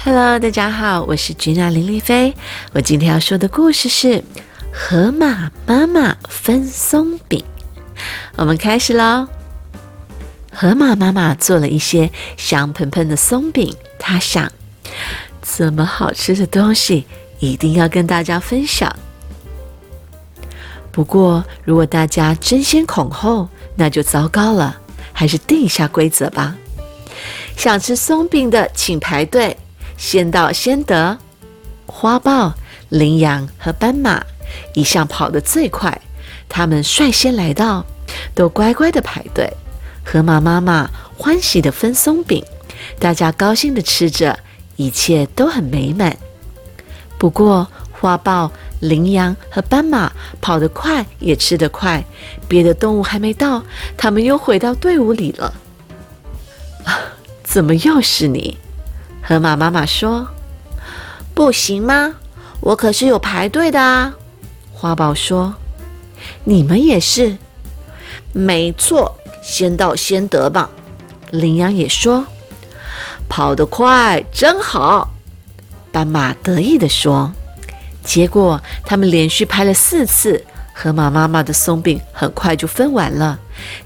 Hello，大家好，我是君娜林丽菲。我今天要说的故事是《河马妈妈分松饼》。我们开始喽。河马妈妈做了一些香喷喷的松饼，她想，这么好吃的东西一定要跟大家分享。不过，如果大家争先恐后，那就糟糕了。还是定一下规则吧。想吃松饼的，请排队。先到先得，花豹、羚羊和斑马一向跑得最快，他们率先来到，都乖乖的排队。河马妈妈欢喜的分松饼，大家高兴的吃着，一切都很美满。不过，花豹、羚羊和斑马跑得快，也吃得快，别的动物还没到，他们又回到队伍里了。啊怎么又是你？河马妈妈说：“不行吗？我可是有排队的啊。”花豹说：“你们也是？没错，先到先得吧。”羚羊也说：“跑得快真好。”斑马得意地说：“结果他们连续拍了四次，河马妈妈的松饼很快就分完了。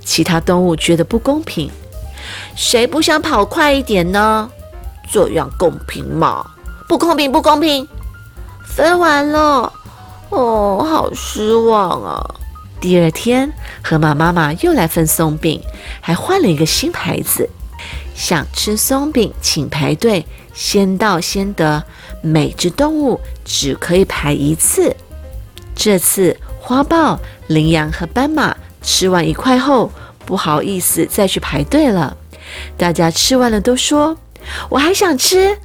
其他动物觉得不公平，谁不想跑快一点呢？”这样公平吗？不公平，不公平！分完了，哦，好失望啊！第二天，河马妈妈又来分松饼，还换了一个新牌子：想吃松饼，请排队，先到先得。每只动物只可以排一次。这次，花豹、羚羊和斑马吃完一块后，不好意思再去排队了。大家吃完了都说。我还想吃，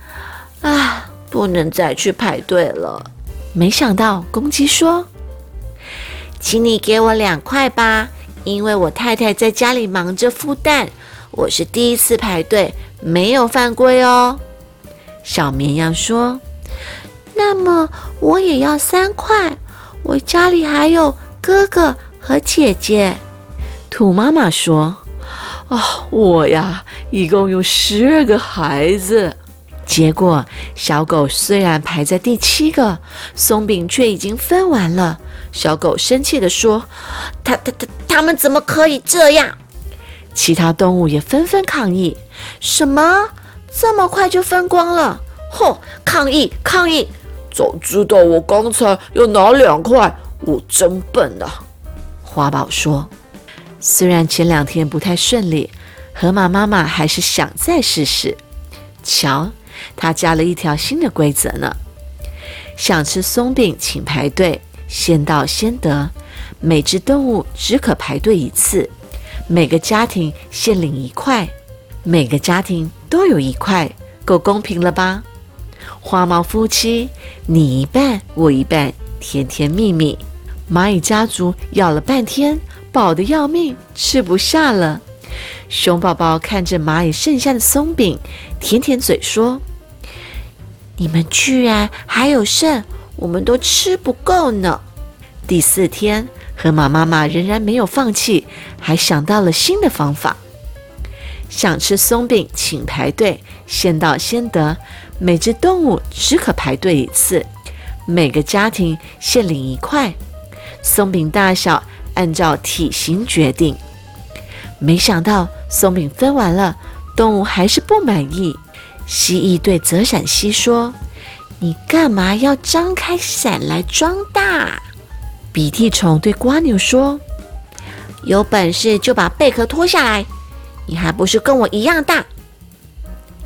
啊，不能再去排队了。没想到公鸡说：“请你给我两块吧，因为我太太在家里忙着孵蛋，我是第一次排队，没有犯规哦。”小绵羊说：“那么我也要三块，我家里还有哥哥和姐姐。”兔妈妈说。啊，我呀，一共有十二个孩子，结果小狗虽然排在第七个，松饼却已经分完了。小狗生气地说：“他、他、他，他们怎么可以这样？”其他动物也纷纷抗议：“什么？这么快就分光了？嚯！抗议！抗议！早知道我刚才要拿两块，我真笨啊！”花宝说。虽然前两天不太顺利，河马妈妈还是想再试试。瞧，她加了一条新的规则呢：想吃松饼，请排队，先到先得。每只动物只可排队一次，每个家庭限领一块，每个家庭都有一块，够公平了吧？花猫夫妻，你一半，我一半，甜甜蜜蜜。蚂蚁家族要了半天。饱的要命，吃不下了。熊宝宝看着蚂蚁剩下的松饼，舔舔嘴说：“你们居然还有剩，我们都吃不够呢。”第四天，河马妈妈仍然没有放弃，还想到了新的方法。想吃松饼，请排队，先到先得。每只动物只可排队一次，每个家庭限领一块。松饼大小。按照体型决定，没想到松饼分完了，动物还是不满意。蜥蜴对泽闪蜥说：“你干嘛要张开伞来装大？”鼻涕虫对瓜牛说：“有本事就把贝壳脱下来，你还不是跟我一样大？”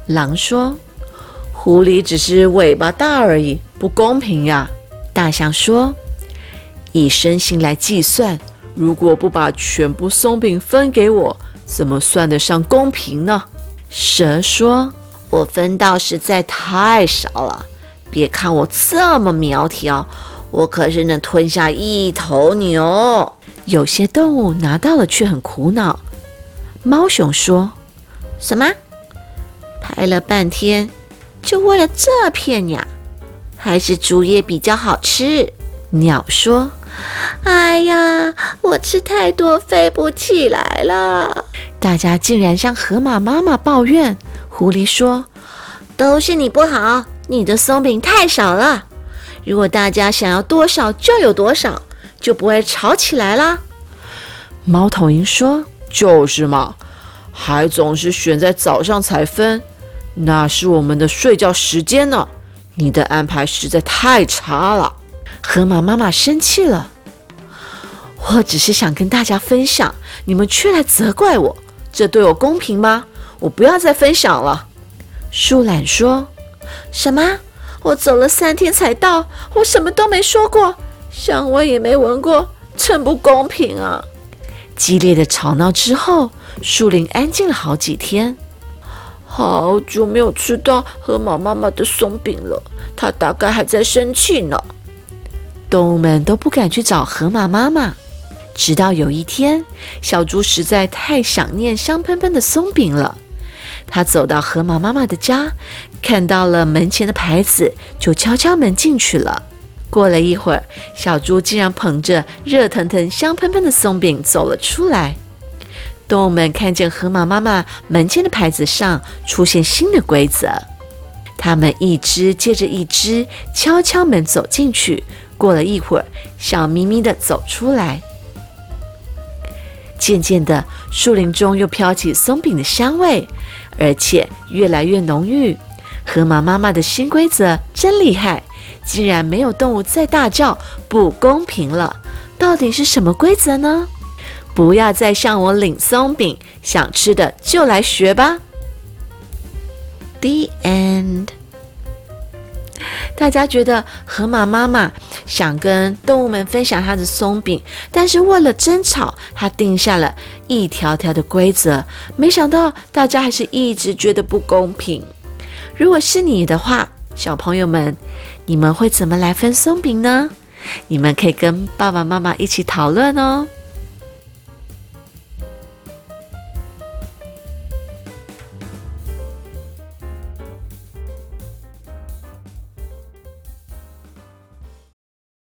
狼说：“狐狸只是尾巴大而已，不公平呀。”大象说：“以身形来计算。”如果不把全部松饼分给我，怎么算得上公平呢？蛇说：“我分到实在太少了，别看我这么苗条，我可是能吞下一头牛。”有些动物拿到了却很苦恼。猫熊说：“什么？拍了半天，就为了这片呀？还是竹叶比较好吃？”鸟说。哎呀，我吃太多，飞不起来了。大家竟然向河马妈妈抱怨。狐狸说：“都是你不好，你的松饼太少了。如果大家想要多少就有多少，就不会吵起来啦。猫头鹰说：“就是嘛，还总是选在早上才分，那是我们的睡觉时间呢。你的安排实在太差了。”河马妈妈生气了。我只是想跟大家分享，你们却来责怪我，这对我公平吗？我不要再分享了。树懒说：“什么？我走了三天才到，我什么都没说过，香味也没闻过，真不公平啊！”激烈的吵闹之后，树林安静了好几天。好久没有吃到河马妈妈的松饼了，她大概还在生气呢。动物们都不敢去找河马妈妈。直到有一天，小猪实在太想念香喷喷的松饼了。他走到河马妈妈的家，看到了门前的牌子，就敲敲门进去了。过了一会儿，小猪竟然捧着热腾腾、香喷喷的松饼走了出来。动物们看见河马妈妈门前的牌子上出现新的规则，他们一只接着一只敲敲门走进去。过了一会儿，笑眯眯地走出来。渐渐的，树林中又飘起松饼的香味，而且越来越浓郁。河马妈妈的新规则真厉害，竟然没有动物再大叫不公平了。到底是什么规则呢？不要再向我领松饼，想吃的就来学吧。The end。大家觉得河马妈妈想跟动物们分享它的松饼，但是为了争吵，它定下了一条条的规则。没想到大家还是一直觉得不公平。如果是你的话，小朋友们，你们会怎么来分松饼呢？你们可以跟爸爸妈妈一起讨论哦。